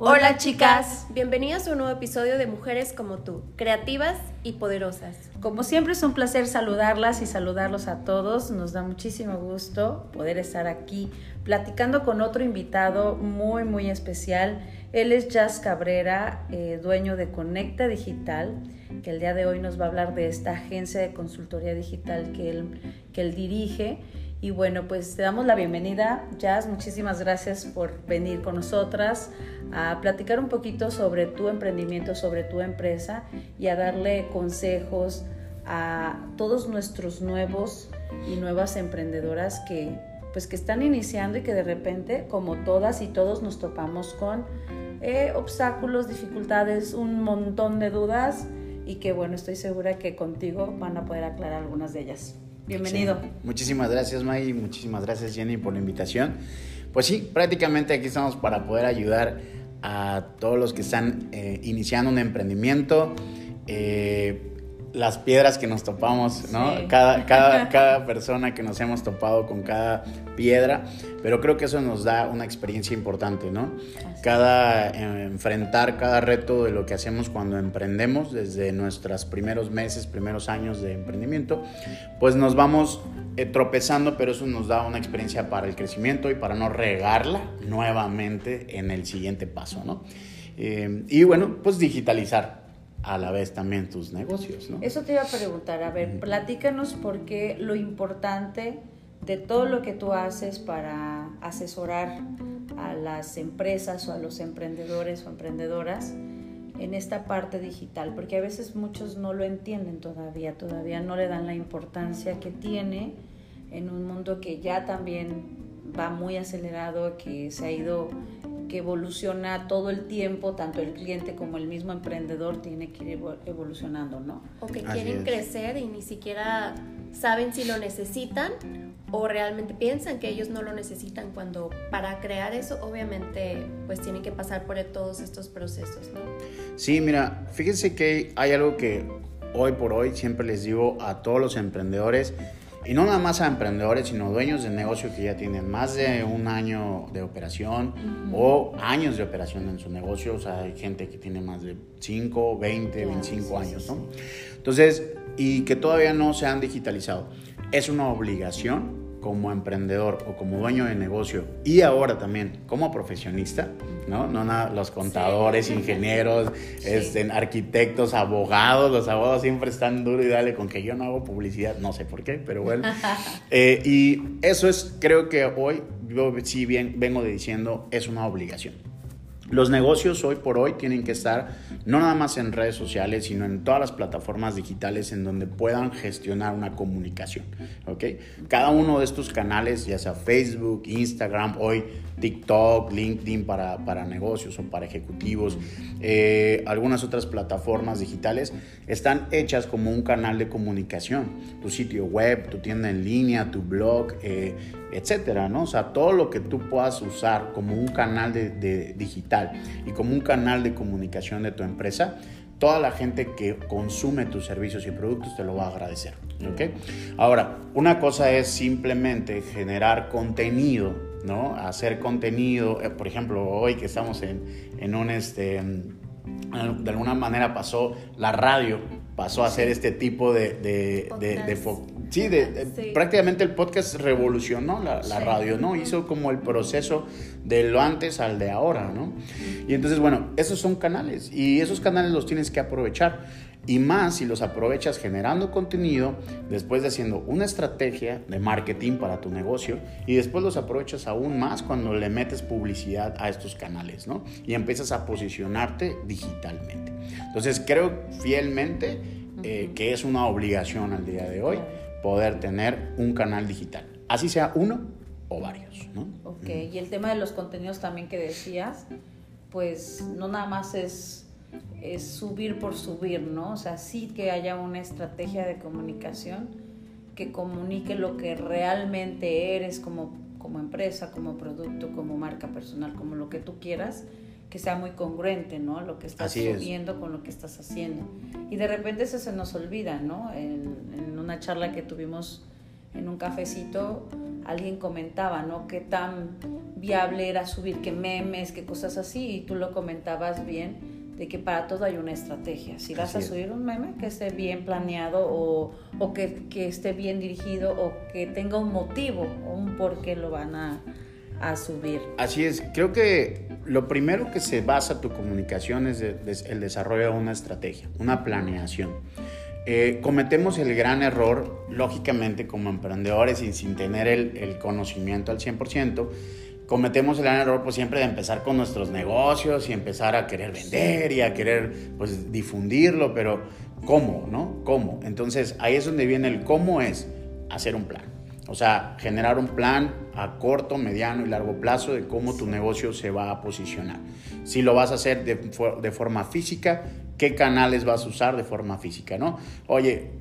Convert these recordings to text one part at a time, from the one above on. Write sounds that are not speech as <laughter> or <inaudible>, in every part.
Hola chicas, bienvenidas a un nuevo episodio de Mujeres como tú, creativas y poderosas. Como siempre es un placer saludarlas y saludarlos a todos. Nos da muchísimo gusto poder estar aquí platicando con otro invitado muy muy especial. Él es Jazz Cabrera, eh, dueño de Conecta Digital, que el día de hoy nos va a hablar de esta agencia de consultoría digital que él, que él dirige. Y bueno, pues te damos la bienvenida, Jazz. Muchísimas gracias por venir con nosotras a platicar un poquito sobre tu emprendimiento, sobre tu empresa y a darle consejos a todos nuestros nuevos y nuevas emprendedoras que pues que están iniciando y que de repente, como todas y todos, nos topamos con eh, obstáculos, dificultades, un montón de dudas y que bueno, estoy segura que contigo van a poder aclarar algunas de ellas. Bienvenido. Muchísimas gracias, May. Muchísimas gracias, Jenny, por la invitación. Pues sí, prácticamente aquí estamos para poder ayudar a todos los que están eh, iniciando un emprendimiento. Eh, las piedras que nos topamos, ¿no? Cada, cada, <laughs> cada, persona que nos hemos topado con cada piedra, pero creo que eso nos da una experiencia importante, ¿no? Cada eh, enfrentar cada reto de lo que hacemos cuando emprendemos, desde nuestros primeros meses, primeros años de emprendimiento, pues nos vamos eh, tropezando, pero eso nos da una experiencia para el crecimiento y para no regarla nuevamente en el siguiente paso, ¿no? Eh, y bueno, pues digitalizar a la vez también tus negocios, ¿no? Eso te iba a preguntar, a ver, platícanos por qué lo importante de todo lo que tú haces para asesorar a las empresas o a los emprendedores o emprendedoras en esta parte digital, porque a veces muchos no lo entienden todavía, todavía no le dan la importancia que tiene en un mundo que ya también va muy acelerado, que se ha ido que evoluciona todo el tiempo, tanto el cliente como el mismo emprendedor tiene que ir evolucionando, ¿no? O que quieren crecer y ni siquiera saben si lo necesitan o realmente piensan que ellos no lo necesitan cuando para crear eso obviamente pues tienen que pasar por todos estos procesos, ¿no? Sí, mira, fíjense que hay algo que hoy por hoy siempre les digo a todos los emprendedores, y no nada más a emprendedores, sino dueños de negocio que ya tienen más de un año de operación o años de operación en su negocio. O sea, hay gente que tiene más de 5, 20, 25 años, ¿no? Entonces, y que todavía no se han digitalizado. Es una obligación como emprendedor o como dueño de negocio y ahora también como profesionista, ¿no? No nada, los contadores, ingenieros, <laughs> este, arquitectos, abogados, los abogados siempre están duro y dale con que yo no hago publicidad, no sé por qué, pero bueno. <laughs> Eh, y eso es, creo que hoy, yo sí bien vengo diciendo, es una obligación. Los negocios hoy por hoy tienen que estar no nada más en redes sociales, sino en todas las plataformas digitales en donde puedan gestionar una comunicación. ¿ok? Cada uno de estos canales, ya sea Facebook, Instagram, hoy TikTok, LinkedIn para, para negocios o para ejecutivos, eh, algunas otras plataformas digitales, están hechas como un canal de comunicación. Tu sitio web, tu tienda en línea, tu blog, eh, etcétera, ¿no? O sea, todo lo que tú puedas usar como un canal de, digital y como un canal de comunicación de tu empresa, toda la gente que consume tus servicios y productos te lo va a agradecer, ¿ok? Ahora, una cosa es simplemente generar contenido, ¿no? Hacer contenido, eh, por ejemplo, hoy que estamos en, en un, este, de alguna manera pasó la radio, pasó a ser este tipo de, de, de, de Sí, de, prácticamente el podcast revolucionó la, radio, ¿no? Hizo como el proceso de lo antes al de ahora, ¿no? Y entonces, bueno, esos son canales y esos canales los tienes que aprovechar. Y más si los aprovechas generando contenido, después de haciendo una estrategia de marketing para tu negocio y después los aprovechas aún más cuando le metes publicidad a estos canales, ¿no? Y empiezas a posicionarte digitalmente. Entonces creo fielmente eh, que es una obligación al día de hoy poder tener un canal digital, así sea uno o varios. ¿no? Ok, y el tema de los contenidos también que decías, pues no nada más es, es subir por subir, ¿no? O sea, sí que haya una estrategia de comunicación que comunique lo que realmente eres como, como empresa, como producto, como marca personal, como lo que tú quieras que sea muy congruente, ¿no? Lo que estás subiendo con lo que estás haciendo. Y de repente eso se nos olvida, ¿no? En, una charla que tuvimos en un cafecito, alguien comentaba, ¿no? Qué tan viable era subir que memes, que cosas así, y tú lo comentabas bien, de que para todo hay una estrategia. Si vas a subir un meme, que esté bien planeado o, o que, que, esté bien dirigido o que tenga un motivo o un por qué lo van a, a subir. Así es, creo que lo primero que se basa tu comunicación es, el desarrollo de una estrategia, una planeación. Eh, cometemos el gran error, lógicamente como emprendedores y sin tener el, conocimiento al 100%, cometemos el gran error pues siempre de empezar con nuestros negocios y empezar a querer vender y a querer pues difundirlo, pero ¿cómo? ¿No? ¿Cómo? Entonces ahí es donde viene el cómo es hacer un plan. O sea, generar un plan a corto, mediano y largo plazo de cómo tu negocio se va a posicionar. Si lo vas a hacer de, de forma física, qué canales vas a usar de forma física, ¿no? Oye,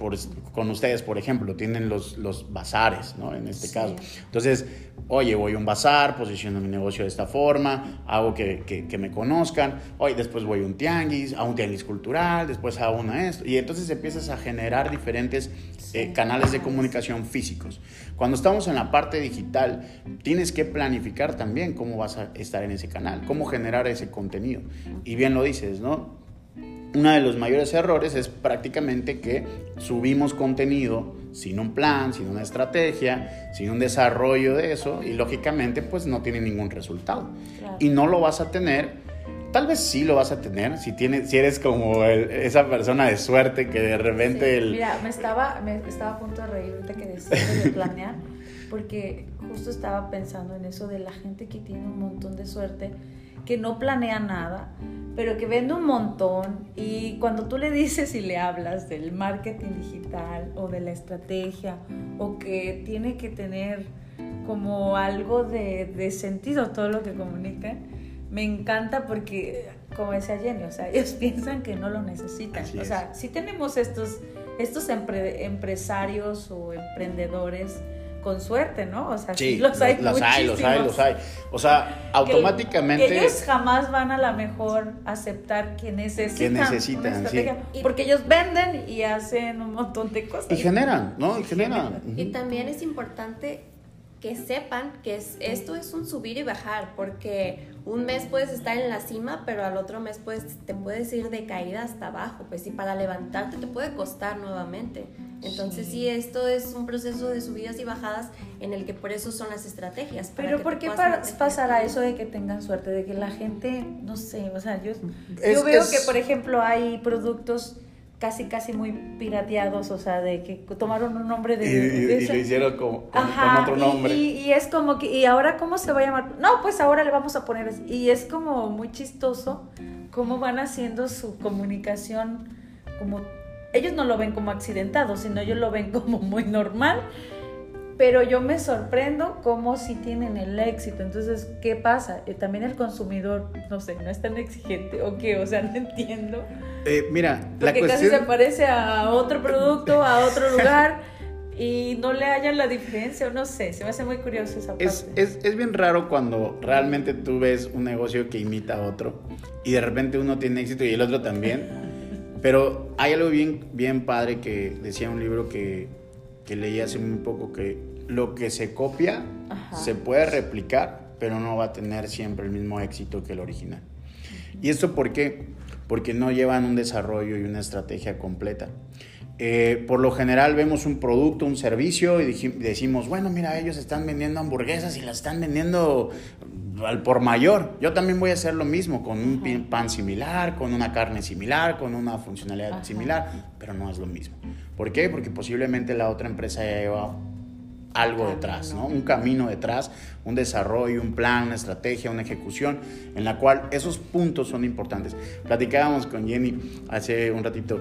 con ustedes, por ejemplo, tienen los, los bazares, ¿no? En este caso. Entonces, oye, voy a un bazar, posiciono mi negocio de esta forma, hago que, que, me conozcan, oye, después voy a un tianguis, a un tianguis cultural, después a una esto, y entonces empiezas a generar diferentes eh, canales de comunicación físicos. Cuando estamos en la parte digital, tienes que planificar también cómo vas a estar en ese canal, cómo generar ese contenido. Y bien lo dices, ¿no? Uno de los mayores errores es prácticamente que subimos contenido sin un plan, sin una estrategia, sin un desarrollo de eso y lógicamente pues no tiene ningún resultado. Y no lo vas a tener, tal vez sí lo vas a tener si, tienes, si eres como esa persona de suerte que de repente... El... Mira, me estaba, me estaba a punto de reírte que decías de planear, porque justo estaba pensando en eso de la gente que tiene un montón de suerte que no planea nada, pero que vende un montón y cuando tú le dices y le hablas del marketing digital o de la estrategia o que tiene que tener como algo de, sentido todo lo que comunica, me encanta porque, como decía Jenny, o sea, <laughs> ellos piensan que no lo necesitan. o sea, si tenemos estos, estos empresarios o emprendedores, con suerte, ¿no? O sea, sí, los hay los, hay, los hay, los hay. O sea, automáticamente... ellos jamás van a la mejor aceptar que necesitan, que necesitan porque ellos venden y hacen un montón de cosas. Y generan, ¿no? Y generan. Y también es importante que sepan que es, esto es un subir y bajar, porque un mes puedes estar en la cima, pero al otro mes puedes, te puedes ir de caída hasta abajo, pues y para levantarte te puede costar nuevamente. Entonces sí. esto es un proceso de subidas y bajadas en el que por eso son las estrategias. Pero ¿por qué pasará eso de que tengan suerte? De que la gente, no sé, o sea, yo, yo veo que por ejemplo hay productos casi casi muy pirateados, o sea, de que tomaron un nombre de... Y, lo hicieron como, con, otro nombre. Y, es como que, ¿y ahora cómo se va a llamar? No, pues ahora le vamos a poner... Y es como muy chistoso cómo van haciendo su comunicación como... Ellos no lo ven como accidentado, sino ellos lo ven como muy normal pero yo me sorprendo cómo si tienen el éxito. Entonces, ¿qué pasa? Eh, también el consumidor, no sé, no es tan exigente o qué, o sea, no entiendo. Eh, mira, la cuestión... casi se parece a otro producto, a otro <laughs> lugar. y no le hallan la diferencia, o no sé, se me hace muy curioso esa parte. Es, es, es, bien raro cuando realmente tú ves un negocio que imita a otro y de repente uno tiene éxito y el otro también. <laughs> Pero hay algo bien, bien padre que decía un libro que que leí hace muy poco que lo que se copia se puede replicar, pero no va a tener siempre el mismo éxito que el original. ¿Y esto por qué? Porque no llevan un desarrollo y una estrategia completa. Eh, por lo general vemos un producto, un servicio y decimos, bueno, mira, ellos están vendiendo hamburguesas y las están vendiendo al por mayor. Yo también voy a hacer lo mismo con un pan similar, con una carne similar, con una funcionalidad similar, pero no es lo mismo. ¿Por qué? Porque posiblemente la otra empresa ya lleva algo detrás, ¿no? Un camino detrás, un desarrollo, un plan, una estrategia, una ejecución, en la cual esos puntos son importantes. Platicábamos con Jenny hace un ratito.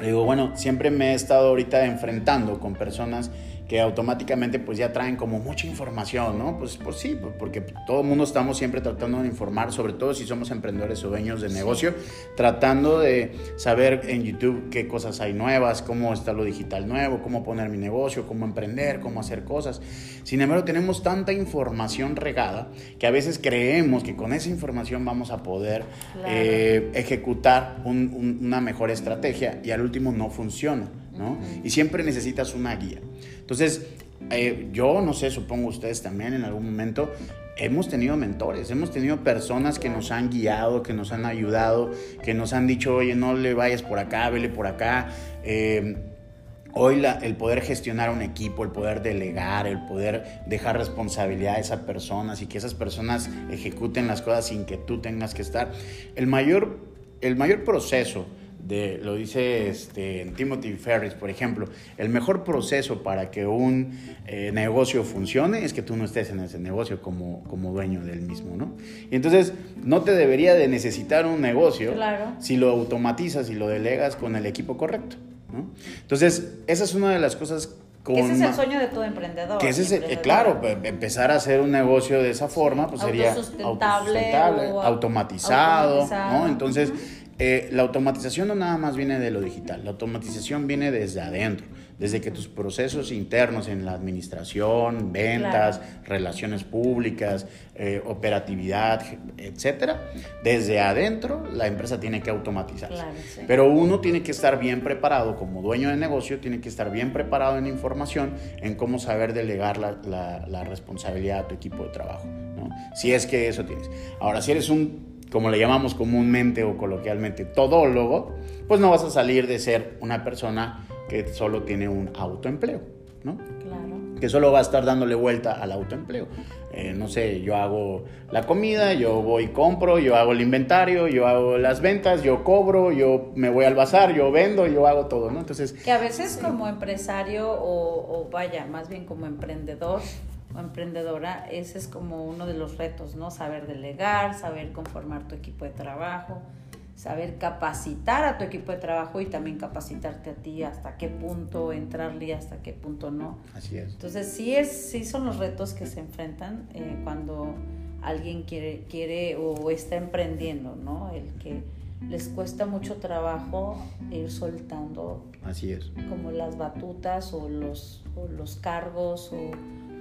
Le digo, bueno, siempre me he estado ahorita enfrentando con personas que automáticamente pues ya traen como mucha información, ¿no? Pues, pues sí, pues, porque todo el mundo estamos siempre tratando de informar, sobre todo si somos emprendedores o dueños de negocio, tratando de saber en YouTube qué cosas hay nuevas, cómo está lo digital nuevo, cómo poner mi negocio, cómo emprender, cómo hacer cosas. Sin embargo, tenemos tanta información regada que a veces creemos que con esa información vamos a poder eh, ejecutar una mejor estrategia y al último no funciona, ¿no? Y siempre necesitas una guía. Entonces, eh, yo no sé, supongo ustedes también en algún momento, hemos tenido mentores, hemos tenido personas que nos han guiado, que nos han ayudado, que nos han dicho, oye, no le vayas por acá, vele por acá. Eh, hoy el poder gestionar un equipo, el poder delegar, el poder dejar responsabilidad a esas personas y que esas personas ejecuten las cosas sin que tú tengas que estar. El mayor, el mayor proceso lo dice este, Timothy Ferris, por ejemplo, el mejor proceso para que un eh, negocio funcione es que tú no estés en ese negocio como, como dueño del mismo, ¿no? Y entonces no te debería de necesitar un negocio si lo automatizas y lo delegas con el equipo correcto, ¿no? Entonces, esa es una de las cosas con ese es el sueño de todo emprendedor. Que ese es, eh, claro, pues, empezar a hacer un negocio de esa forma, pues sería autosustentable, automatizado, ¿no? Entonces, eh, la automatización no nada más viene de lo digital, la automatización viene desde adentro, desde que tus procesos internos en la administración, ventas, relaciones públicas, eh, operatividad, etcétera, desde adentro la empresa tiene que automatizarse. Pero uno tiene que estar bien preparado como dueño de negocio, tiene que estar bien preparado en información, en cómo saber delegar la, la responsabilidad a tu equipo de trabajo, ¿no? si es que eso tienes. Ahora, si eres un como le llamamos comúnmente o coloquialmente, todólogo, pues no vas a salir de ser una persona que solo tiene un autoempleo, ¿no? Claro. Que solo va a estar dándole vuelta al autoempleo. Eh, no sé, yo hago la comida, yo voy y compro, yo hago el inventario, yo hago las ventas, yo cobro, yo me voy al bazar, yo vendo, yo hago todo, ¿no? Entonces... Que a veces como empresario o, o vaya, más bien como emprendedor, emprendedora, ese es como uno de los retos, ¿no? Saber delegar, saber conformar tu equipo de trabajo, saber capacitar a tu equipo de trabajo y también capacitarte a ti hasta qué punto entrarle y hasta qué punto no. Así es. Entonces sí es, sí son los retos que se enfrentan eh, cuando alguien quiere, quiere o está emprendiendo, ¿no? El que les cuesta mucho trabajo ir soltando. Así es. Como las batutas o los, o los cargos o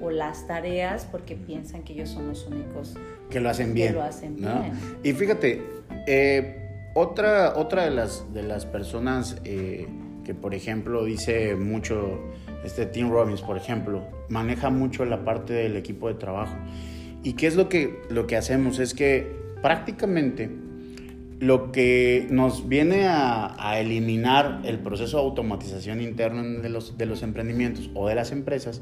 o las tareas porque piensan que ellos son los únicos que lo hacen bien. lo hacen bien. Y fíjate, eh, otra, otra de, las, de las personas eh, que, por ejemplo, dice mucho, este Tim Robbins, por ejemplo, maneja mucho la parte del equipo de trabajo. ¿Y qué es lo que, lo que hacemos? Es que prácticamente lo que nos viene a, a, eliminar el proceso de automatización interno de los, de los emprendimientos o de las empresas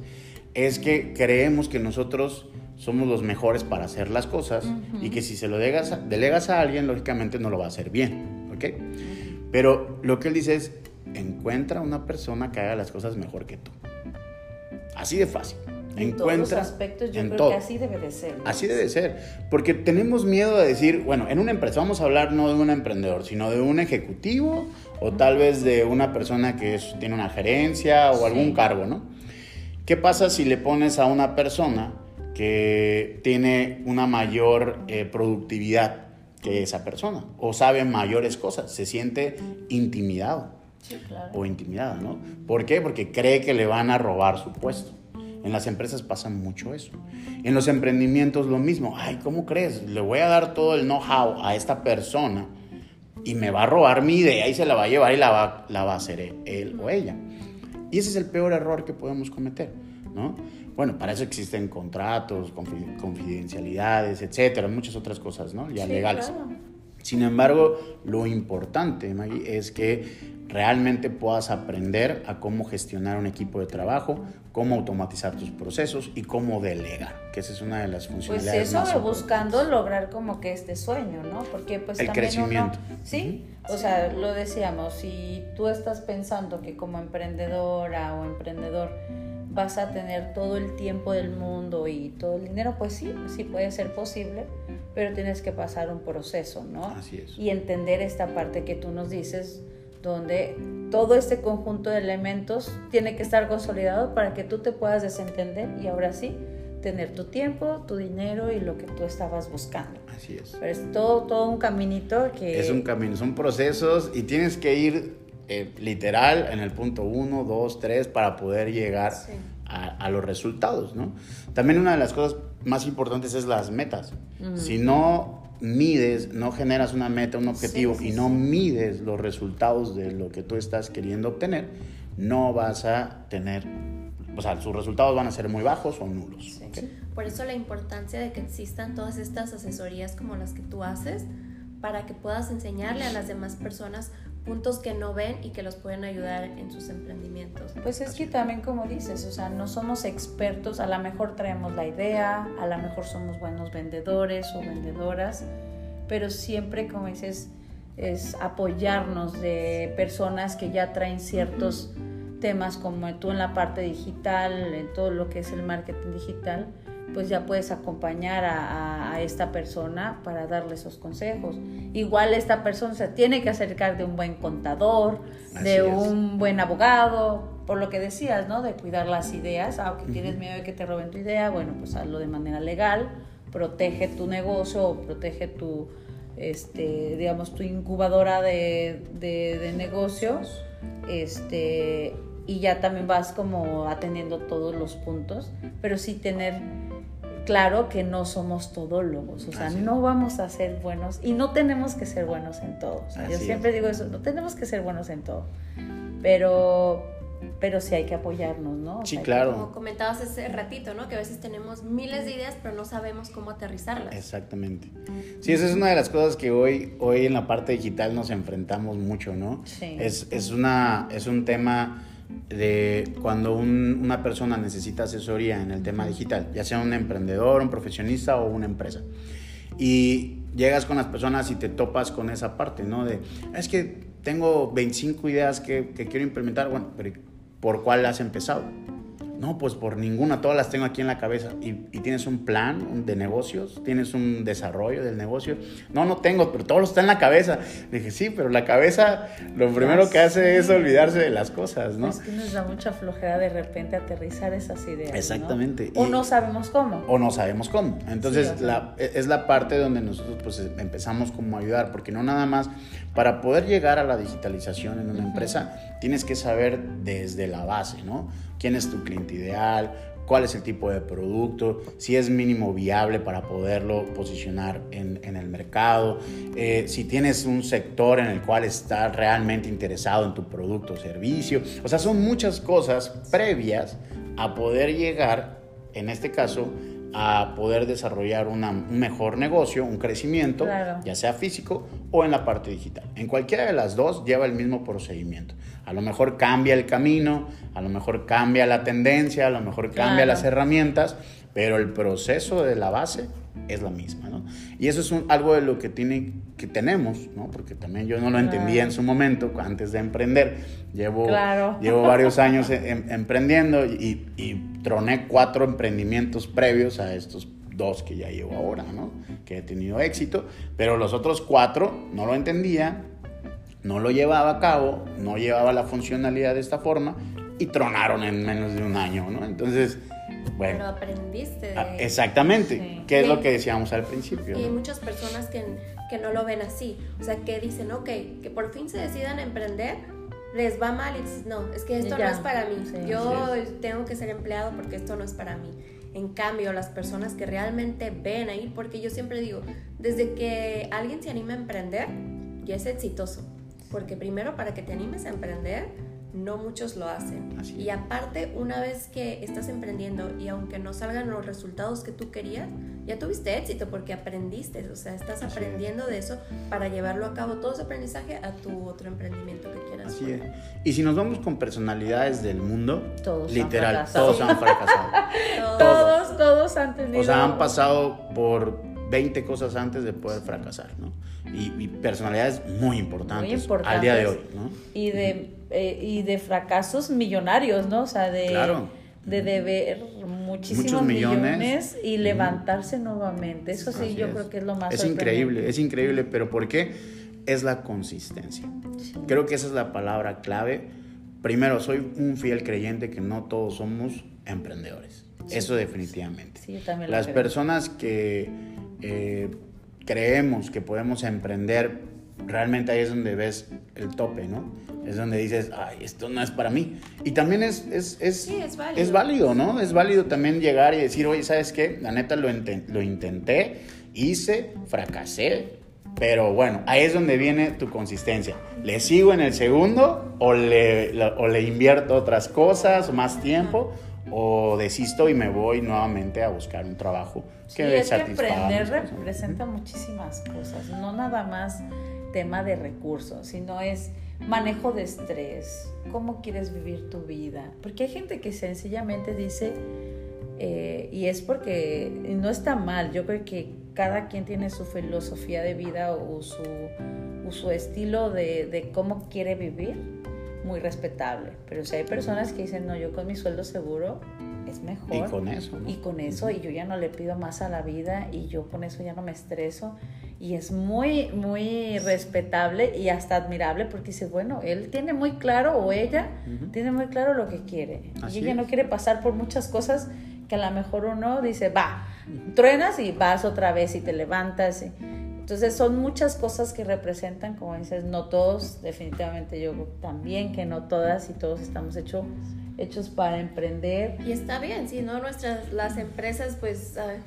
es que creemos que nosotros somos los mejores para hacer las cosas y que si se lo delegas, delegas a alguien, lógicamente no lo va a hacer bien, ¿ok? Pero lo que él dice es, encuentra una persona que haga las cosas mejor que tú. Así de fácil. En encuentra, todos los aspectos yo creo que así debe de ser. Así debe ser. Porque tenemos miedo de decir, bueno, en una empresa, vamos a hablar no de un emprendedor, sino de un ejecutivo o tal vez de una persona que tiene una gerencia o algún cargo, ¿no? ¿Qué pasa si le pones a una persona que tiene una mayor eh, productividad que esa persona o sabe mayores cosas? Se siente intimidado o intimidada, ¿no? ¿Por qué? Porque cree que le van a robar su puesto. En las empresas pasa mucho eso. En los emprendimientos lo mismo. Ay, ¿cómo crees? Le voy a dar todo el know-how a esta persona y me va a robar mi idea y se la va a llevar y la va, la va a hacer él o ella. Y ese es el peor error que podemos cometer, ¿no? Bueno, para eso existen contratos, confidencialidades, etcétera, muchas otras cosas, ¿no? Ya legales. Sin embargo, lo importante, Maggie, es que realmente puedas aprender a cómo gestionar un equipo de trabajo, cómo automatizar tus procesos y cómo delegar, que esa es una de las pues funcionalidades. Pues eso, buscando lograr como que este sueño, ¿no? Porque pues el crecimiento. sí, o sea, lo decíamos, si tú estás pensando que como emprendedora o emprendedor vas a tener todo el tiempo del mundo y todo el dinero, pues sí, sí puede ser posible, pero tienes que pasar un proceso, ¿no? Así es. Y entender esta parte que tú nos dices donde todo este conjunto de elementos tiene que estar consolidado para que tú te puedas desentender y ahora sí tener tu tiempo, tu dinero y lo que tú estabas buscando. Así es. Pero es todo, todo un caminito que... Es un camino, son procesos y tienes que ir eh, literal en el punto 1, 2, 3 para poder llegar a, los resultados, ¿no? También una de las cosas más importantes es las metas. Si no mides, no generas una meta, un objetivo y no mides los resultados de lo que tú estás queriendo obtener, no vas a tener o sea, sus resultados van a ser muy bajos o nulos. Por eso la importancia de que existan todas estas asesorías como las que tú haces, para que puedas enseñarle a las demás personas puntos que no ven y que los pueden ayudar en sus emprendimientos. Pues es que también como dices, o sea, no somos expertos, a lo mejor traemos la idea, a lo mejor somos buenos vendedores o vendedoras, pero siempre, como dices, es apoyarnos de personas que ya traen ciertos temas como tú en la parte digital, en todo lo que es el marketing digital, pues ya puedes acompañar a, esta persona para darle esos consejos. Igual esta persona se tiene que acercar de un buen contador, de un buen abogado, por lo que decías, ¿no? De cuidar las ideas, aunque tienes miedo de que te roben tu idea, bueno, pues hazlo de manera legal, protege tu negocio, protege tu, este, digamos, tu incubadora de, de, de negocios, este, y ya también vas como atendiendo todos los puntos, pero sí tener claro que no somos todólogos, o sea, no vamos a ser buenos y no tenemos que ser buenos en todo. yo siempre digo eso, no tenemos que ser buenos en todo, pero, pero sí hay que apoyarnos, ¿no? sí, claro. Como comentabas hace ratito, ¿no? Que a veces tenemos miles de ideas, pero no sabemos cómo aterrizarlas. Exactamente. Sí, esa es una de las cosas que hoy, hoy en la parte digital nos enfrentamos mucho, ¿no? Sí. Es, es, una, es un tema de cuando una persona necesita asesoría en el tema digital, ya sea un emprendedor, un profesionista o una empresa. Y llegas con las personas y te topas con esa parte, ¿no? De, es que tengo 25 ideas que, que quiero implementar, bueno, pero ¿por cuál has empezado? No, pues por ninguna, todas las tengo aquí en la cabeza. ¿Y, tienes un plan de negocios? ¿Tienes un desarrollo del negocio? No, no tengo, pero todo lo está en la cabeza. dije, sí, pero la cabeza lo primero que hace es olvidarse de las cosas, ¿no? Es que nos da mucha flojera de repente aterrizar esas ideas. Exactamente. O no sabemos cómo. O no sabemos cómo. Entonces, la, e, es la parte donde nosotros pues empezamos como a ayudar, porque no nada más, para poder llegar a la digitalización en una empresa, tienes que saber desde la base, ¿no? Quién es tu cliente ideal, cuál es el tipo de producto, si es mínimo viable para poderlo posicionar en, el mercado, eh, si tienes un sector en el cual estás realmente interesado en tu producto o servicio. O sea, son muchas cosas previas a poder llegar, en este caso, a poder desarrollar un mejor negocio, un crecimiento, ya sea físico o en la parte digital. En cualquiera de las dos lleva el mismo procedimiento. A lo mejor cambia el camino, a lo mejor cambia la tendencia, a lo mejor cambia las herramientas, pero el proceso de la base es la misma, ¿no? Y eso es algo de lo que, tiene, que tenemos, ¿no? Porque también yo no lo entendía en su momento, antes de emprender. Llevo, <laughs> llevo varios años em, emprendiendo y, y, troné cuatro emprendimientos previos a estos dos que ya llevo ahora, ¿no? Que he tenido éxito, pero los otros cuatro no lo entendía, no lo llevaba a cabo, no llevaba la funcionalidad de esta forma y tronaron en menos de un año, ¿no? Entonces, bueno. Pero aprendiste de... Ah, exactamente, que es lo que decíamos al principio. Y hay muchas personas que, que no lo ven así, o sea, que dicen, ok, que por fin se decidan a emprender, les va mal y dices, no, es que esto no es para mí, yo tengo que ser empleado porque esto no es para mí. En cambio, las personas que realmente ven ahí, porque yo siempre digo, desde que alguien se anima a emprender, ya es exitoso. Porque primero, para que te animes a emprender, no muchos lo hacen. y aparte, una vez que estás emprendiendo y aunque no salgan los resultados que tú querías, ya tuviste éxito porque aprendiste, o sea, estás aprendiendo de eso para llevarlo a cabo, todo ese aprendizaje a tu otro emprendimiento que quieras. Así es. Y si nos vamos con personalidades del mundo, todos literal, todos han fracasado. <laughs> todos, todos han tenido... O sea, han pasado por 20 cosas antes de poder fracasar, ¿no? Y, personalidades muy importantes, muy importantes, al día de hoy, ¿no? Y de eh, y de fracasos millonarios, ¿no? O sea, de, de deber muchísimos millones. y levantarse nuevamente. Eso sí, yo creo que es lo más Es increíble, es increíble, pero ¿por qué? Es la consistencia. Creo que esa es la palabra clave. Primero, soy un fiel creyente que no todos somos emprendedores. Eso definitivamente. también Las personas que eh, creemos que podemos emprender realmente ahí es donde ves el tope, ¿no? Es donde dices, ay, esto no es para mí. Y también es, es, es, es, válido. ¿no? Es válido también llegar y decir, oye, ¿sabes qué? La neta lo, lo intenté, hice, fracasé, pero bueno, ahí es donde viene tu consistencia. ¿Le sigo en el segundo o le, o le invierto otras cosas, más tiempo? O desisto y me voy nuevamente a buscar un trabajo que sí, es que emprender representa muchísimas cosas, no nada más tema de recursos, sino es manejo de estrés, cómo quieres vivir tu vida, porque hay gente que sencillamente dice, eh, y es porque no está mal, yo creo que cada quien tiene su filosofía de vida o su, su estilo de, de cómo quiere vivir muy respetable. Pero si hay personas que dicen, no, yo con mi sueldo seguro es mejor. Y con eso. Y con eso, y yo ya no le pido más a la vida, y yo con eso ya no me estreso. Y es muy, muy respetable y hasta admirable porque dice, bueno, él tiene muy claro, o ella tiene muy claro lo que quiere. y ella no quiere pasar por muchas cosas que a lo mejor uno dice, va, truenas y vas otra vez y te levantas. Y, entonces son muchas cosas que representan, como dices, no todos, definitivamente yo también, que no todas y todos estamos hechos hechos para emprender. Y está bien, si no nuestras las empresas pues ah,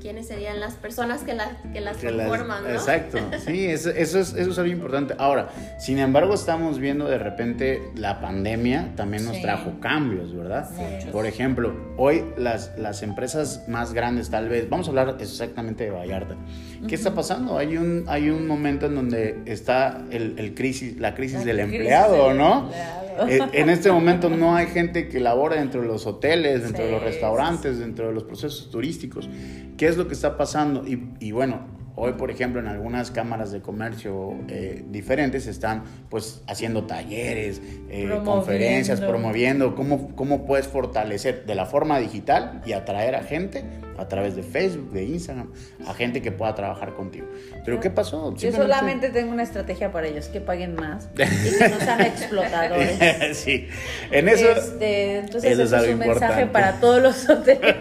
quiénes serían las personas que, que las conforman, ¿no? Exacto, sí, eso, eso, es, eso es algo importante. Ahora, sin embargo, estamos viendo de repente la pandemia también nos trajo cambios, ¿verdad? Por ejemplo, hoy las, las empresas más grandes, tal vez, vamos a hablar exactamente de Vallarta. ¿Qué está pasando? Hay un, hay un momento en donde está el, el crisis, la crisis del empleado, ¿no? Eh, en este momento no hay gente que labora dentro de los hoteles, dentro de los restaurantes, dentro de los procesos turísticos. ¿Qué es lo que está pasando? Y, bueno, hoy, por ejemplo, en algunas cámaras de comercio eh, diferentes están pues haciendo talleres, eh, conferencias, promoviendo cómo, cómo puedes fortalecer de la forma digital y atraer a gente a través de Facebook, de Instagram, a gente que pueda trabajar contigo. Pero ¿qué pasó? Yo solamente tengo una estrategia para ellos, que paguen más y que no sean <laughs> explotadores. <laughs> sí, en eso... Este, entonces eso es, un mensaje para todos los <laughs> hoteles.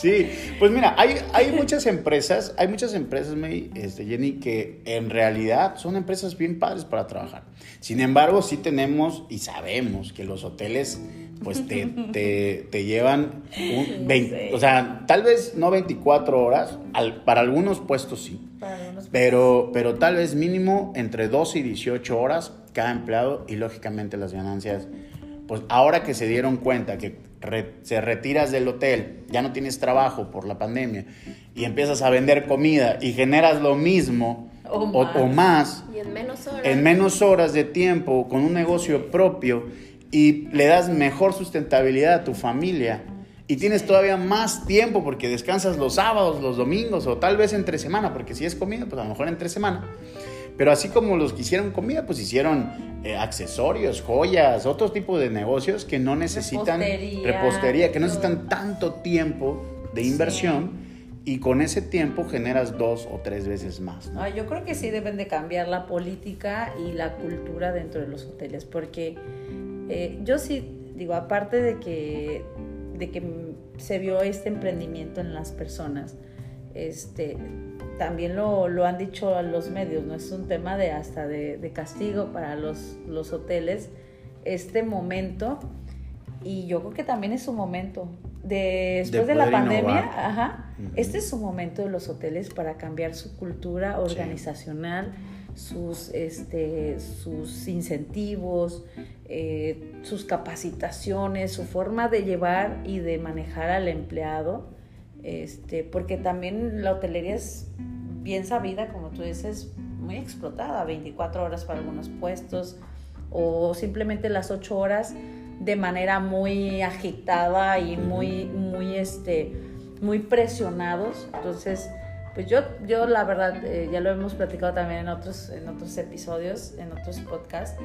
Sí, pues mira, hay, hay muchas empresas, hay muchas empresas, este, Jenny, que en realidad son empresas bien padres para trabajar. Sin embargo, sí tenemos y sabemos que los hoteles pues te, <laughs> te, te llevan, un 20, o sea, tal vez no 24 horas, al, para algunos puestos sí, pero, pero tal vez mínimo entre 12 y 18 horas cada empleado y lógicamente las ganancias, pues ahora que se dieron cuenta que se retiras del hotel, ya no tienes trabajo por la pandemia y empiezas a vender comida y generas lo mismo o, o más, y en menos horas. en menos horas de tiempo con un negocio propio y le das mejor sustentabilidad a tu familia y tienes todavía más tiempo porque descansas los sábados, los domingos o tal vez entre semana, porque si es comida, pues a lo mejor entre semana. Pero así como los que hicieron comida, pues hicieron eh, accesorios, joyas, otro tipo de negocios que no necesitan repostería, que no necesitan tanto tiempo de inversión. Y con ese tiempo generas dos o tres veces más. yo creo que sí deben de cambiar la política y la cultura dentro de los hoteles, porque eh, yo sí digo, aparte de que, de que se vio este emprendimiento en las personas, este, también lo, lo, han dicho a los medios, no es un tema de hasta de, castigo para los, los, hoteles, este momento, y yo creo que también es su momento. después de, la pandemia, ajá, este es su momento de los hoteles para cambiar su cultura organizacional sus, este, sus incentivos, eh, sus capacitaciones, su forma de llevar y de manejar al empleado, este, porque también la hotelería es bien sabida, como tú dices, muy explotada, 24 horas para algunos puestos o simplemente las 8 horas de manera muy agitada y muy, muy, este, muy presionados. Entonces, pues yo, yo la verdad, eh, ya lo hemos platicado también en otros, en otros episodios, en otros podcasts,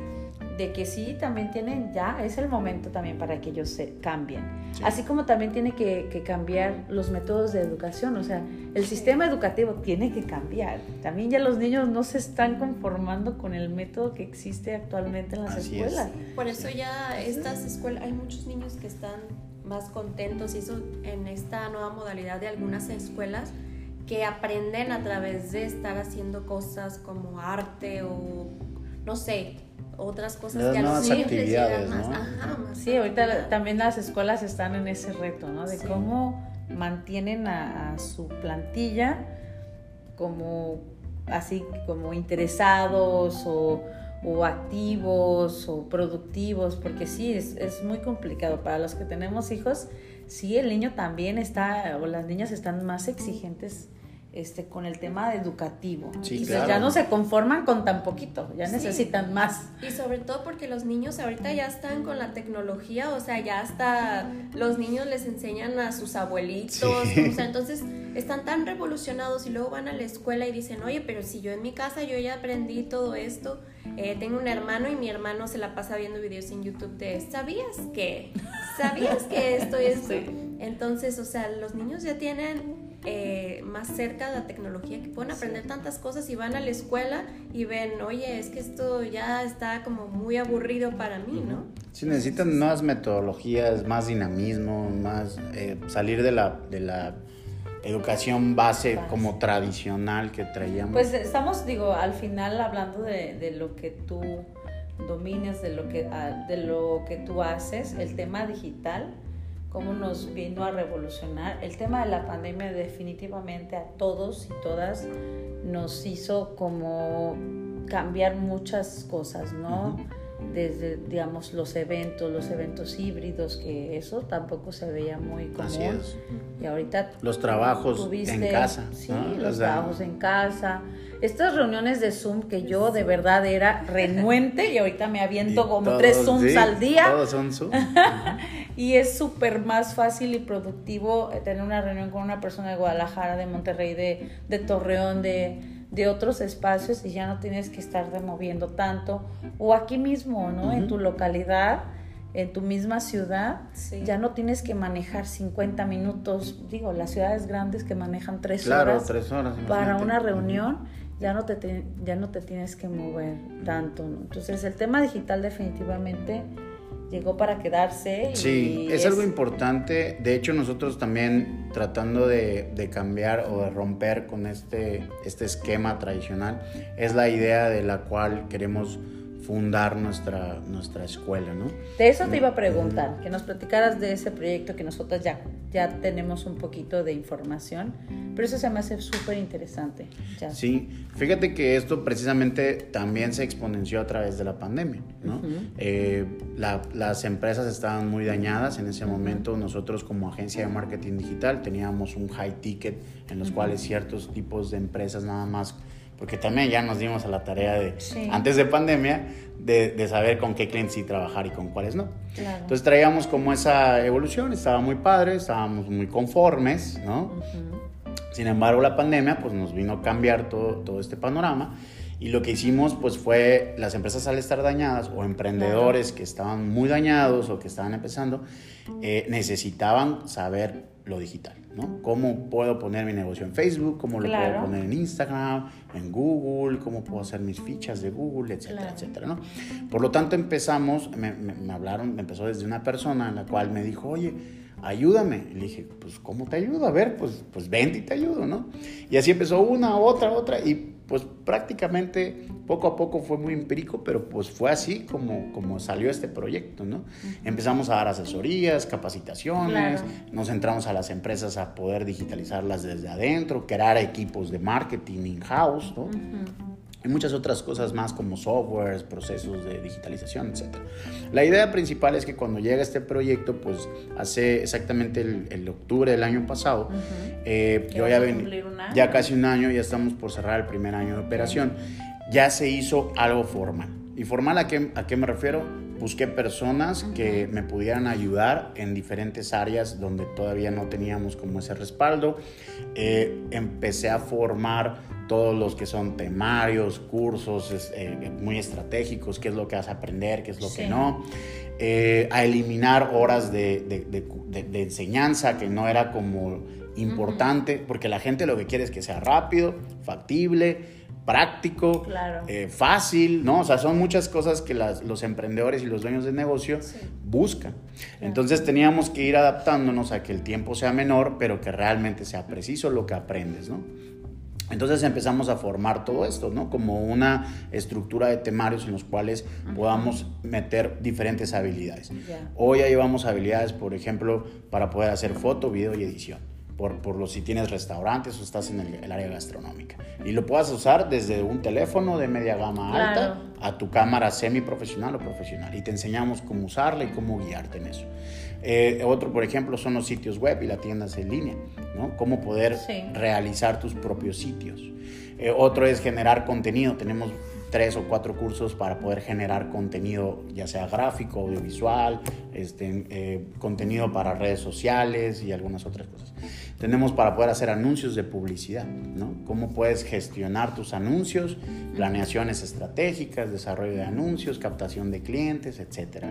de que sí, también tienen, ya es el momento también para que ellos se cambien. Así como también tiene que, que, cambiar los métodos de educación, o sea, el sistema educativo tiene que cambiar. También ya los niños no se están conformando con el método que existe actualmente en las escuelas. Por eso ya estas escuelas, hay muchos niños que están más contentos y eso en esta nueva modalidad de algunas escuelas que aprenden a través de estar haciendo cosas como arte o no sé, otras cosas que a los niños les llegan más. Ajá, sí, ahorita también las escuelas están en ese reto, ¿no? De cómo mantienen a, su plantilla como así como interesados o, o activos o productivos, porque sí, es, es muy complicado. Para los que tenemos hijos, sí, el niño también está, o las niñas están más exigentes este, con el tema educativo. y ya no se conforman con tan poquito, ya necesitan más. Y sobre todo porque los niños ahorita ya están con la tecnología, o sea, ya hasta los niños les enseñan a sus abuelitos, o sea, entonces están tan revolucionados y luego van a la escuela y dicen, oye, pero si yo en mi casa yo ya aprendí todo esto, eh, tengo un hermano y mi hermano se la pasa viendo videos en YouTube de, ¿sabías que? ¿Sabías que esto y esto? <laughs> Entonces, o sea, los niños ya tienen eh, más cerca de la tecnología, que pueden aprender tantas cosas y van a la escuela y ven, oye, es que esto ya está como muy aburrido para mí, ¿no? Sí, necesitan nuevas metodologías, más dinamismo, más eh, salir de la, de la educación base como tradicional que traíamos. Pues estamos, digo, al final hablando de, de lo que tú domines, de lo que, ah, de lo que tú haces, el tema digital cómo nos vino a revolucionar. El tema de la pandemia definitivamente a todos y todas nos hizo como cambiar muchas cosas, ¿no? Desde, digamos, los eventos, los eventos híbridos, que eso tampoco se veía muy común. Así es. Y ahorita... Los trabajos en casa. Sí, los trabajos en casa. Estas reuniones de Zoom que yo de verdad era renuente y ahorita me aviento como tres Zooms al día. Todos son Zoom. <laughs> y es súper más fácil y productivo eh, tener una reunión con una persona de Guadalajara, de Monterrey, de, de Torreón, de, de, otros espacios y ya no tienes que estar removiendo tanto. O aquí mismo, ¿no? En tu localidad, en tu misma ciudad, ya no tienes que manejar 50 minutos, digo, las ciudades grandes que manejan tres horas, tres horas para una reunión. Ya no, te, ya no te tienes que mover tanto. ¿no? Entonces el tema digital definitivamente llegó para quedarse. sí, es, algo importante. De hecho, nosotros también tratando de, de, cambiar o de romper con este, este esquema tradicional, es la idea de la cual queremos fundar nuestra, nuestra escuela, ¿no? De eso te iba a preguntar, que nos platicaras de ese proyecto que nosotros ya, ya tenemos un poquito de información, pero eso se me hace súper interesante. Sí, fíjate que esto precisamente también se exponenció a través de la pandemia, ¿no? Eh, las empresas estaban muy dañadas en ese momento, nosotros como agencia de marketing digital teníamos un high ticket en los cuales ciertos tipos de empresas nada más porque también ya nos dimos a la tarea de, antes de pandemia, de, de, saber con qué clientes sí trabajar y con cuáles no. Entonces traíamos como esa evolución, estaba muy padre, estábamos muy conformes, ¿no? Sin embargo, la pandemia pues nos vino a cambiar todo, todo este panorama y lo que hicimos pues fue las empresas al estar dañadas o emprendedores que estaban muy dañados o que estaban empezando, eh, necesitaban saber lo digital, ¿no? ¿Cómo puedo poner mi negocio en Facebook? ¿Cómo lo puedo poner en Instagram? ¿En Google? ¿Cómo puedo hacer mis fichas de Google? Etcétera, etcétera, ¿no? Por lo tanto empezamos, me, me, hablaron, me empezó desde una persona en la cual me dijo, oye, ayúdame. Y le dije, pues, ¿cómo te ayudo? A ver, pues, pues vente y te ayudo, ¿no? Y así empezó una, otra, otra, y pues prácticamente poco a poco fue muy empírico, pero pues fue así como, como salió este proyecto, ¿no? Empezamos a dar asesorías, capacitaciones, nos entramos a las empresas a poder digitalizarlas desde adentro, crear equipos de marketing in-house, ¿no? Y muchas otras cosas más como softwares, procesos de digitalización, etc. La idea principal es que cuando llega este proyecto, pues hace exactamente el, octubre del año pasado, eh, yo ya, ven, ya casi un año, ya estamos por cerrar el primer año de operación, ya se hizo algo formal. ¿Y formal a qué, a qué me refiero? Busqué personas que me pudieran ayudar en diferentes áreas donde todavía no teníamos como ese respaldo. Eh, empecé a formar todos los que son temarios, cursos eh, muy estratégicos, qué es lo que vas a aprender, qué es lo que no, eh, a eliminar horas de, de, enseñanza que no era como importante, porque la gente lo que quiere es que sea rápido, factible, práctico, eh, fácil, ¿no? O sea, son muchas cosas que los emprendedores y los dueños de negocio buscan. Entonces teníamos que ir adaptándonos a que el tiempo sea menor, pero que realmente sea preciso lo que aprendes, ¿no? Entonces empezamos a formar todo esto, ¿no? Como una estructura de temarios en los cuales podamos meter diferentes habilidades. Hoy ya llevamos habilidades, por ejemplo, para poder hacer foto, video y edición. por, por lo si tienes restaurantes o estás en el, área gastronómica. Y lo puedas usar desde un teléfono de media gama alta a tu cámara semi-profesional o profesional. Y te enseñamos cómo usarla y cómo guiarte en eso. Eh, otro, por ejemplo, son los sitios web y las tiendas en línea, ¿no? Cómo poder realizar tus propios sitios. Eh, otro es generar contenido. Tenemos tres o cuatro cursos para poder generar contenido, ya sea gráfico, audiovisual, este, eh, contenido para redes sociales y algunas otras cosas. Tenemos para poder hacer anuncios de publicidad, ¿no? Cómo puedes gestionar tus anuncios, planeaciones estratégicas, desarrollo de anuncios, captación de clientes, etcétera,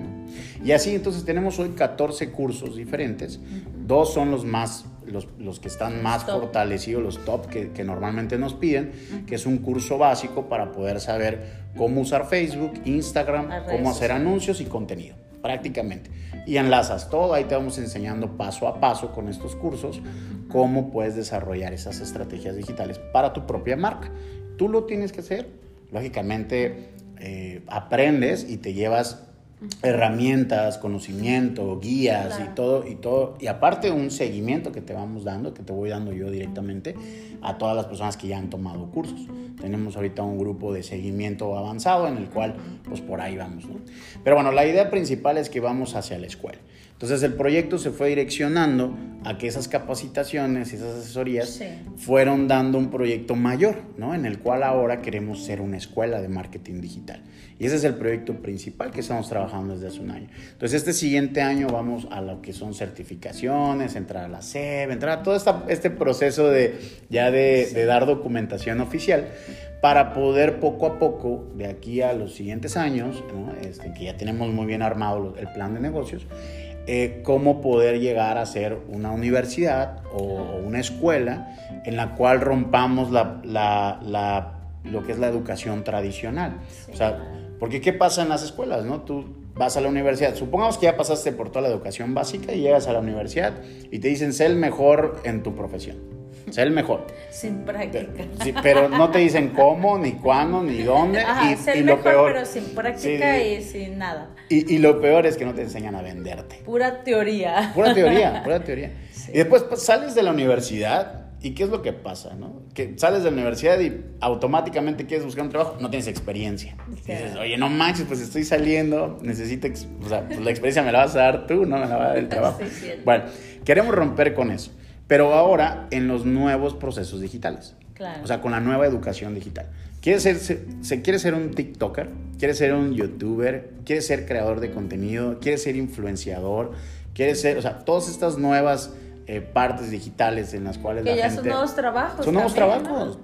Y así entonces tenemos hoy 14 cursos diferentes. Dos son los más los, los, que están más fortalecidos, los top que, que, normalmente nos piden, que es un curso básico para poder saber cómo usar Facebook, Instagram, cómo hacer anuncios y contenido, prácticamente. Y enlazas todo, ahí te vamos enseñando paso a paso con estos cursos cómo puedes desarrollar esas estrategias digitales para tu propia marca. Tú lo tienes que hacer, lógicamente eh, aprendes y te llevas herramientas, conocimiento, guías y todo y todo y aparte un seguimiento que te vamos dando, que te voy dando yo directamente a todas las personas que ya han tomado cursos. Tenemos ahorita un grupo de seguimiento avanzado en el cual pues por ahí vamos, Pero bueno, la idea principal es que vamos hacia la escuela. Entonces el proyecto se fue direccionando a que esas capacitaciones y esas asesorías fueron dando un proyecto mayor, ¿no? En el cual ahora queremos ser una escuela de marketing digital. Y ese es el proyecto principal que estamos trabajando desde hace un año. Entonces este siguiente año vamos a lo que son certificaciones, entrar a la SEB, entrar a todo este proceso de ya de, dar documentación oficial para poder poco a poco, de aquí a los siguientes años, este, que ya tenemos muy bien armado el plan de negocios, eh, cómo poder llegar a ser una universidad o, una escuela en la cual rompamos la, la, lo que es la educación tradicional. O sea, porque ¿qué pasa en las escuelas? ¿no? Tú vas a la universidad, supongamos que ya pasaste por toda la educación básica y llegas a la universidad y te dicen, sé el mejor en tu profesión. Sé el mejor. Sin práctica. Sí, pero no te dicen cómo, ni cuándo, ni dónde. Ajá, y, ser lo mejor, peor, pero sin práctica y sin nada. Y, y, lo peor es que no te enseñan a venderte. Pura teoría. Pura teoría, <laughs> pura teoría. Y después pues, sales de la universidad ¿Y qué es lo que pasa? ¿no? Que sales de la universidad y automáticamente quieres buscar un trabajo, no tienes experiencia. Dices, oye, no manches, pues estoy saliendo, necesito, o sea, pues la experiencia me la vas a dar tú, no me la va a dar el <laughs> trabajo. bueno, queremos romper con eso pero ahora en los nuevos procesos digitales. O sea, con la nueva educación digital. ¿Quieres ser, se, quiere ser un TikToker? ¿Quieres ser un YouTuber? ¿Quieres ser creador de contenido? ¿Quieres ser influenciador? ¿Quieres ser, o sea, todas estas nuevas eh, partes digitales en las cuales que ya son nuevos trabajos. Son nuevos trabajos.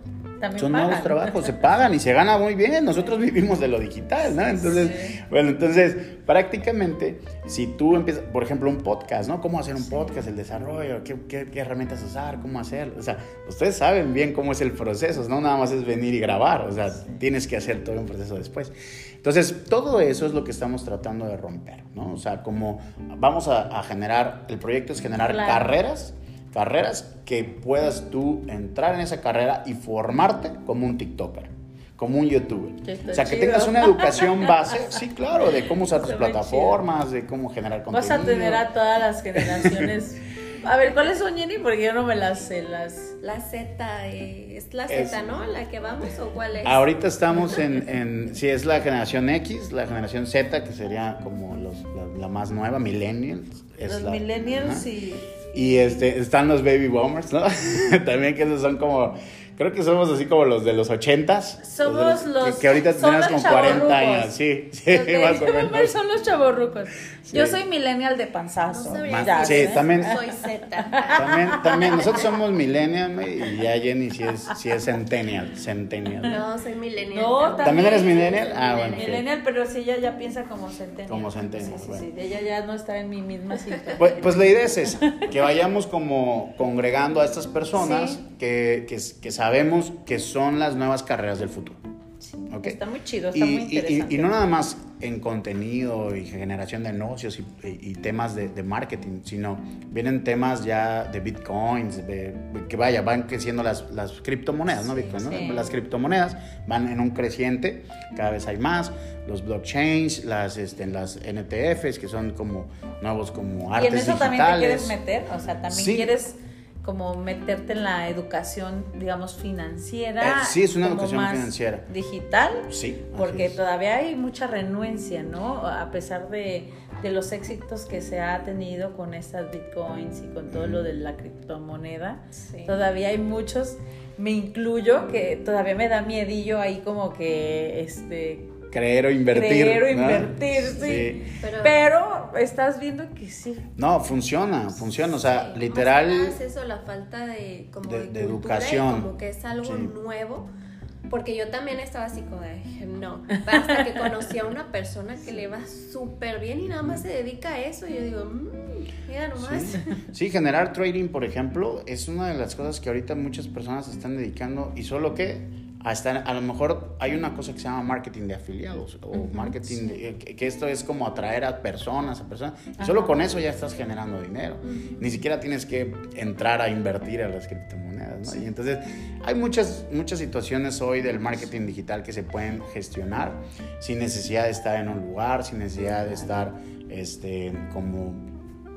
Son nuevos trabajos, se pagan y se gana muy bien. Nosotros vivimos de lo digital, ¿no? Entonces, bueno, entonces prácticamente si tú empiezas, por ejemplo, un podcast, ¿no? ¿Cómo hacer un podcast, el desarrollo, qué, qué, herramientas usar, cómo hacerlo? O sea, ustedes saben bien cómo es el proceso, no nada más es venir y grabar, o sea, tienes que hacer todo un proceso después. Entonces, todo eso es lo que estamos tratando de romper, ¿no? O sea, como vamos a, generar, el proyecto es generar carreras carreras que puedas tú entrar en esa carrera y formarte como un TikToker, como un YouTuber. O sea, que tengas una educación base, sí, claro, de cómo usar <laughs> tus plataformas, de cómo generar contenido. Vas a tener a todas las <laughs> generaciones. A ver, ¿cuáles son, Jenny? Porque yo no me las sé. Las... La Z, eh, es la Z, ¿no? ¿La que vamos o cuál es? Ahorita estamos en, <laughs> en, sí, es la generación X, la generación Z, que sería como los, la, más nueva, millennials. los millennials y y este, están los baby boomers, ¿no? <laughs> También que esos son como, creo que somos así como los de los ochentas. Somos los, que, ahorita tenemos como 40 años, sí, sí, <laughs> más o menos. Son los chavorrucos. Yo soy millennial de panzazo. sí, también. Soy Z. También, también, nosotros somos millennial y ya Jenny sí es, sí es centennial, centennial. No, soy millennial. No, también, eres millennial? Ah, bueno. Millennial, pero sí ella ya piensa como centennial. Como centennial, sí, sí, sí, ella ya no está en mi misma <laughs> situación. Pues, pues, la idea es esa, que vayamos como congregando a estas personas que, que, que sabemos que son las nuevas carreras del futuro. Está muy chido, está muy interesante. Y, no nada más en contenido y generación de negocios y, temas de, marketing, sino vienen temas ya de bitcoins, de, que vaya, van creciendo las, las criptomonedas, ¿no? Bitcoin, Las criptomonedas van en un creciente, cada vez hay más, los blockchains, las, este, las NTFs, que son como nuevos como artes digitales. ¿Y en eso también te quieres meter? O sea, también quieres como meterte en la educación, digamos, financiera. Eh, sí, es una como educación más financiera. Digital. Sí. Porque es. todavía hay mucha renuencia, ¿no? A pesar de, de los éxitos que se ha tenido con estas bitcoins y con todo lo de la criptomoneda, Sí. todavía hay muchos, me incluyo, que todavía me da miedillo ahí como que, este, Creer o invertir. Creer o ¿no? invertir, sí. Pero, pero estás viendo que sí. No, funciona, funciona. O sea, sí, literal. nada es eso, la falta de, como De- educación. como que es algo Sí. nuevo. Porque yo también estaba así como de, no. Hasta que conocí a una persona que le va súper bien y nada más se dedica a eso. Y yo digo, mmm, mira nomás. Sí. Sí, generar trading, por ejemplo, es una de las cosas que ahorita muchas personas se están dedicando y solo que a, estar, a lo mejor hay una cosa que se llama marketing de afiliados o marketing, de- que, que esto es como atraer a personas, a personas. Y solo Ajá. con eso ya estás generando dinero. Ni siquiera tienes que entrar a invertir a las criptomonedas, ¿no? Y entonces hay muchas, muchas situaciones hoy del marketing digital que se pueden gestionar sin necesidad de estar en un lugar, sin necesidad de estar este, como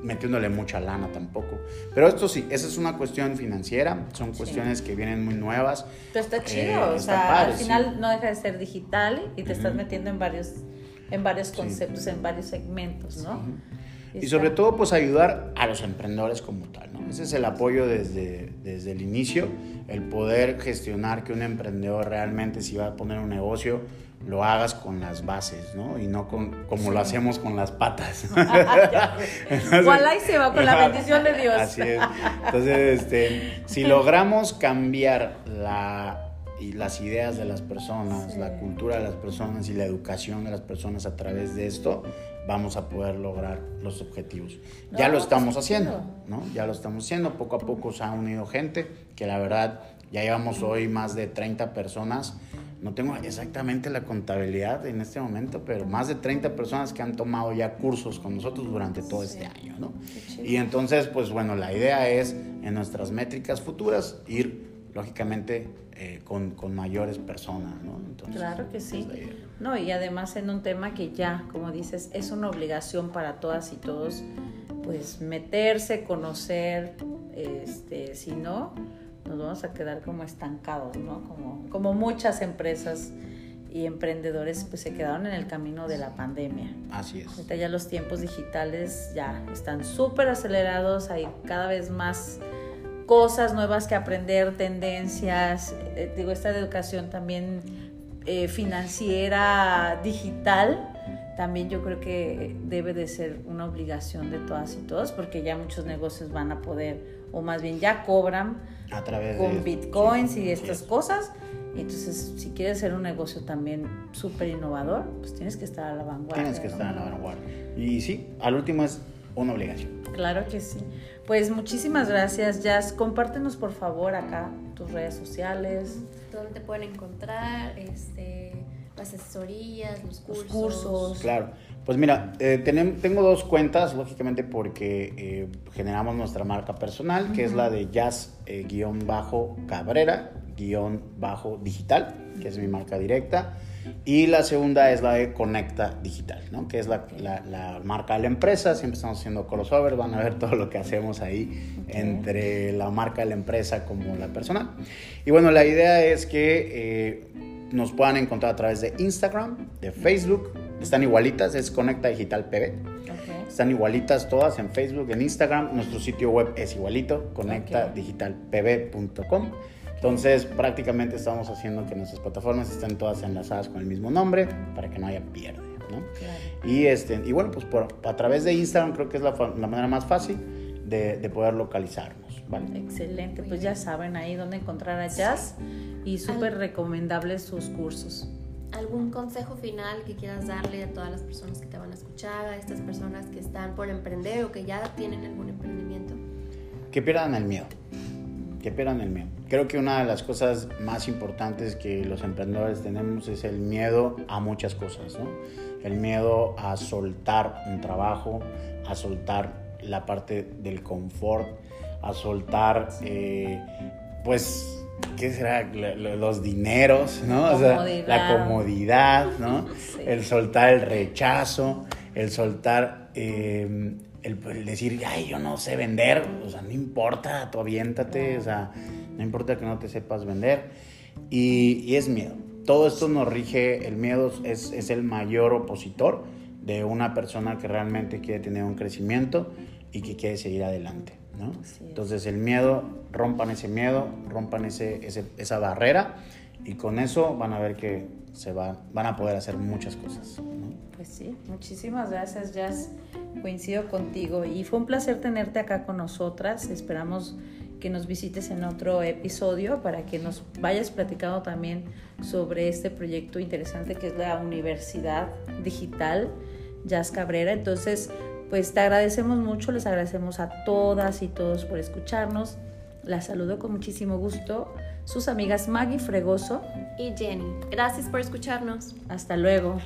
metiéndole mucha lana tampoco. Pero esto sí, esa es una cuestión financiera, son cuestiones que vienen muy nuevas. Pero está chido, Eh, o está sea, padre, al final sí. no deja de ser digital y te estás metiendo en varios, en varios Sí. conceptos, en varios segmentos, ¿no? Y está- sobre todo, pues ayudar a los emprendedores como tal, ¿no? Ese es el apoyo desde, desde el inicio, el poder gestionar que un emprendedor realmente si va a poner un negocio, lo hagas con las bases, ¿no? Y no con, como lo hacemos con las patas. <laughs> Ojalá y se va con la bendición de Dios. Así es. Entonces, este, si logramos cambiar la, y las ideas de las personas, Sí. la cultura de las personas y la educación de las personas a través de esto, vamos a poder lograr los objetivos. ya No, lo estamos pues, haciendo, chido. ¿no? Ya lo estamos haciendo. Poco a poco se ha unido gente que la verdad ya llevamos hoy más de 30 personas. No tengo exactamente la contabilidad en este momento, pero más de 30 personas que han tomado ya cursos con nosotros durante todo este año, ¿no? Y entonces, pues bueno, la idea es en nuestras métricas futuras ir, lógicamente, eh, con, con mayores personas, ¿no? Entonces, Claro que sí. No, y además en un tema que ya, como dices, es una obligación para todas y todos, pues meterse, conocer, este, si no, nos vamos a quedar como estancados, ¿no? Como, como muchas empresas y emprendedores pues se quedaron en el camino de la pandemia. Así es. Ahorita ya los tiempos digitales ya están súper acelerados, hay cada vez más cosas nuevas que aprender, tendencias, eh, digo, esta educación también eh, financiera, digital, también yo creo que debe de ser una obligación de todas y todos, porque ya muchos negocios van a poder, o más bien ya cobran A través con de... bitcoins sí, y estas es. cosas. Entonces, si quieres ser un negocio también súper innovador, pues tienes que estar a la vanguardia. Tienes que ¿no? estar en la vanguardia. Y sí, al último es una obligación. Claro que sí. Pues muchísimas gracias, Jazz. Compártenos por favor acá tus redes sociales, ¿Dónde te pueden encontrar? Este, las asesorías, los cursos. cursos. Claro. Pues mira, eh, tengo dos cuentas, lógicamente, porque eh, generamos nuestra marca personal, que es la de jazz-cabrera-digital, que es mi marca directa. Y la segunda es la de Conecta Digital, ¿no? que es la, la- la marca de la empresa. Siempre estamos haciendo crossover, van a ver todo lo que hacemos ahí entre la marca de la empresa como la personal. Y bueno, la idea es que eh, nos puedan encontrar a través de Instagram, de Facebook. Están igualitas, es Conecta Digital PB. Están igualitas todas en Facebook, en Instagram. Nuestro sitio web es igualito, conectadigitalpb.com. Entonces, prácticamente estamos haciendo que nuestras plataformas estén todas enlazadas con el mismo nombre para que no haya pierde, ¿no? Claro. Y, este, y bueno, pues por, a través de Instagram creo que es la, manera más fácil de, de poder localizarnos, ¿vale? Excelente, pues ya saben ahí dónde encontrar a Jazz y súper recomendables sus cursos. ¿Algún consejo final que quieras darle a todas las personas que te van a escuchar, a estas personas que están por emprender o que ya tienen algún emprendimiento? Que pierdan el miedo. Que pierdan el miedo. Creo que una de las cosas más importantes que los emprendedores tenemos es el miedo a muchas cosas, ¿no? El miedo a soltar un trabajo, a soltar la parte del confort, a soltar, eh, pues, ¿qué será? Los dineros, ¿no? O sea, la Comodidad. ¿no? Sí. El soltar el rechazo, el soltar eh, el, decir, ay, yo no sé vender, o sea, no importa, tú aviéntate, o sea, no importa que no te sepas vender. Y, y es miedo. Todo esto nos rige, el miedo es, es el mayor opositor de una persona que realmente quiere tener un crecimiento y que quiere seguir adelante. ¿no? Entonces el miedo, rompan ese miedo, rompan ese, ese, esa barrera y con eso van a ver que se va, van a poder hacer muchas cosas. Pues sí, muchísimas gracias Jazz, coincido contigo y fue un placer tenerte acá con nosotras, esperamos que nos visites en otro episodio para que nos vayas platicando también sobre este proyecto interesante que es la Universidad Digital Jazz Cabrera. Entonces, pues te agradecemos mucho, les agradecemos a todas y todos por escucharnos. Las saludo con muchísimo gusto. Sus amigas Maggie Fregoso y Jenny. Gracias por escucharnos. Hasta luego.